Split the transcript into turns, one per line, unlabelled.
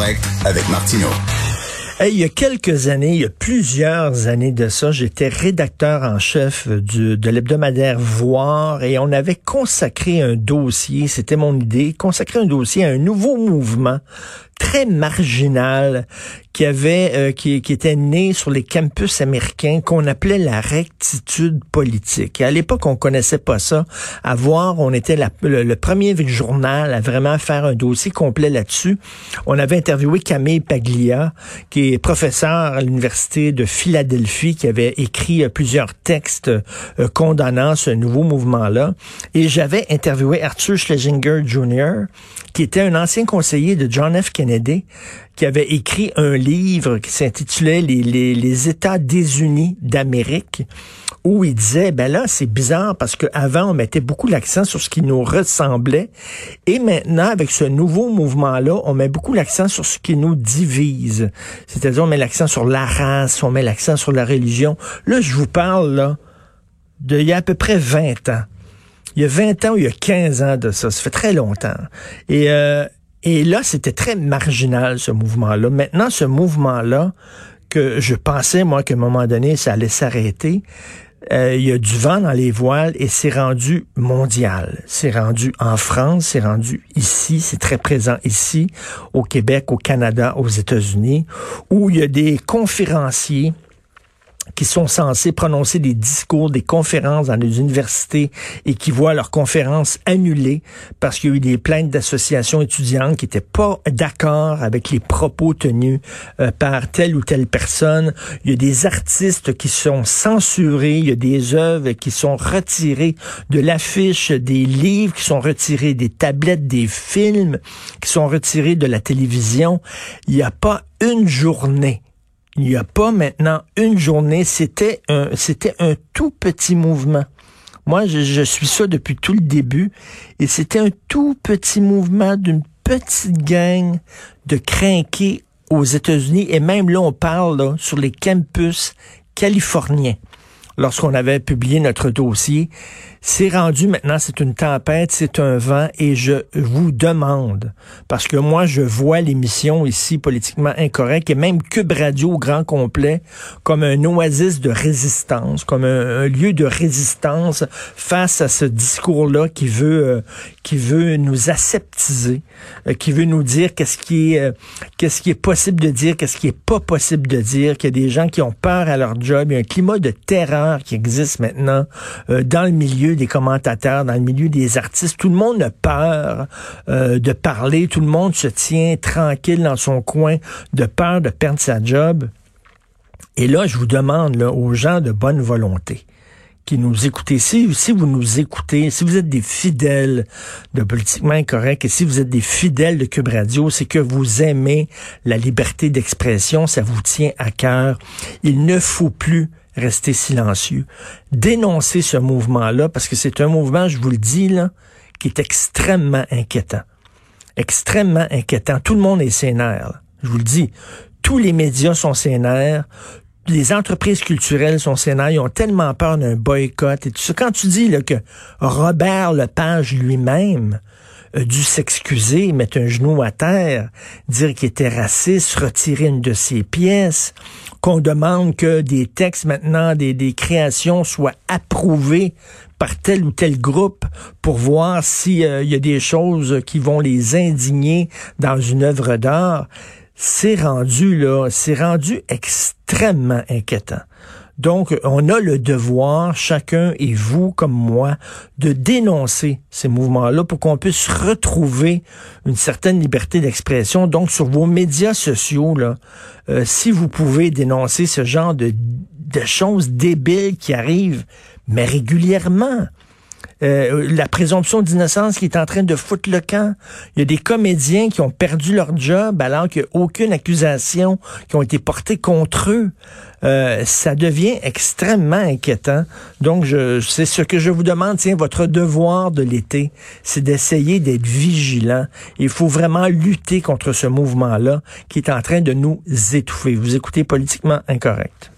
Avec Martineau.
Il y a quelques années, il y a plusieurs années de ça, j'étais rédacteur en chef du, de l'hebdomadaire Voir et on avait consacré un dossier, c'était mon idée, consacrer un dossier à un nouveau mouvement très marginal qui avait euh, qui, qui, était né sur les campus américains qu'on appelait la rectitude politique. À l'époque, on connaissait pas ça. À voir, on était la, le, premier journal à vraiment faire un dossier complet là-dessus. On avait interviewé Camille Paglia, qui est professeur à l'université de Philadelphie, qui avait écrit euh, plusieurs textes euh, condamnant ce nouveau mouvement-là. Et j'avais interviewé Arthur Schlesinger Jr., qui était un ancien conseiller de John F. Kennedy, qui avait écrit un livre qui s'intitulait les, États désunis d'Amérique, où il disait, ben là, c'est bizarre parce qu'avant, on mettait beaucoup l'accent sur ce qui nous ressemblait, et maintenant, avec ce nouveau mouvement-là, on met beaucoup l'accent sur ce qui nous divise. C'est-à-dire, on met l'accent sur la race, on met l'accent sur la religion. Là, je vous parle, là, d'il y a à peu près 20 ans. Il y a 20 ans il y a 15 ans de ça. Ça fait très longtemps. Et, euh, et là, c'était très marginal, ce mouvement-là. Maintenant, ce mouvement-là, que je pensais, moi, qu'à un moment donné, ça allait s'arrêter, euh, il y a du vent dans les voiles et c'est rendu mondial. C'est rendu en France, c'est rendu ici, c'est très présent ici, au Québec, au Canada, aux États-Unis, où il y a des conférenciers qui sont censés prononcer des discours, des conférences dans les universités et qui voient leurs conférences annulées parce qu'il y a eu des plaintes d'associations étudiantes qui n'étaient pas d'accord avec les propos tenus euh, par telle ou telle personne. Il y a des artistes qui sont censurés, il y a des œuvres qui sont retirées de l'affiche, des livres qui sont retirés, des tablettes, des films qui sont retirés de la télévision. Il n'y a pas une journée il n'y a pas maintenant une journée. C'était un, c'était un tout petit mouvement. Moi, je, suis ça depuis tout le début. Et c'était un tout petit mouvement d'une petite gang de crinqués aux États-Unis. Et même là, on parle sur les campus californiens lorsqu'on avait publié notre dossier. C'est rendu maintenant, c'est une tempête, c'est un vent, et je vous demande, parce que moi, je vois l'émission ici politiquement incorrecte, et même Cube Radio au grand complet, comme un oasis de résistance, comme un, lieu de résistance face à ce discours-là qui veut, euh, qui veut nous aseptiser, euh, qui veut nous dire qu'est-ce qui est, euh, qu'est-ce qui est possible de dire, qu'est-ce qui est pas possible de dire, qu'il y a des gens qui ont peur à leur job, il y a un climat de terreur qui existe maintenant dans le milieu des commentateurs, dans le milieu des artistes. Tout le monde a peur euh, de parler, tout le monde se tient tranquille dans son coin de peur de perdre sa job. Et là, je vous demande aux gens de bonne volonté qui nous écoutez, si, si vous nous écoutez, si vous êtes des fidèles de Politiquement Incorrect et si vous êtes des fidèles de Cube Radio, c'est que vous aimez la liberté d'expression, ça vous tient à cœur. Il ne faut plus rester silencieux, dénoncer ce mouvement-là, parce que c'est un mouvement, je vous le dis, là, qui est extrêmement inquiétant. Extrêmement inquiétant. Tout le monde est sénère. Je vous le dis. Tous les médias sont sénères. Les entreprises culturelles sont sénères. Ils ont tellement peur d'un boycott et tout ça. Quand tu dis là, que Robert Lepage lui-même a dû s'excuser, mettre un genou à terre, dire qu'il était raciste, retirer une de ses pièces, qu'on demande que des textes maintenant, des, créations soient approuvés par tel ou tel groupe pour voir s'il euh, y a des choses qui vont les indigner dans une œuvre d'art, c'est rendu là, c'est rendu extrêmement inquiétant. Donc, on a le devoir, chacun et vous comme moi, de dénoncer ces mouvements-là pour qu'on puisse retrouver une certaine liberté d'expression. Donc, sur vos médias sociaux, euh, si vous pouvez dénoncer ce genre de choses débiles qui arrivent, mais régulièrement, euh, la présomption d'innocence qui est en train de foutre le camp. Il y a des comédiens qui ont perdu leur job alors qu'il n'y a aucune accusation qui ont été portées contre eux. Euh, ça devient extrêmement inquiétant. Donc, c'est ce que je vous demande. Tiens, votre devoir de l'été, c'est d'essayer d'être vigilant. Il faut vraiment lutter contre ce mouvement-là qui est en train de nous étouffer. Vous écoutez politiquement incorrect.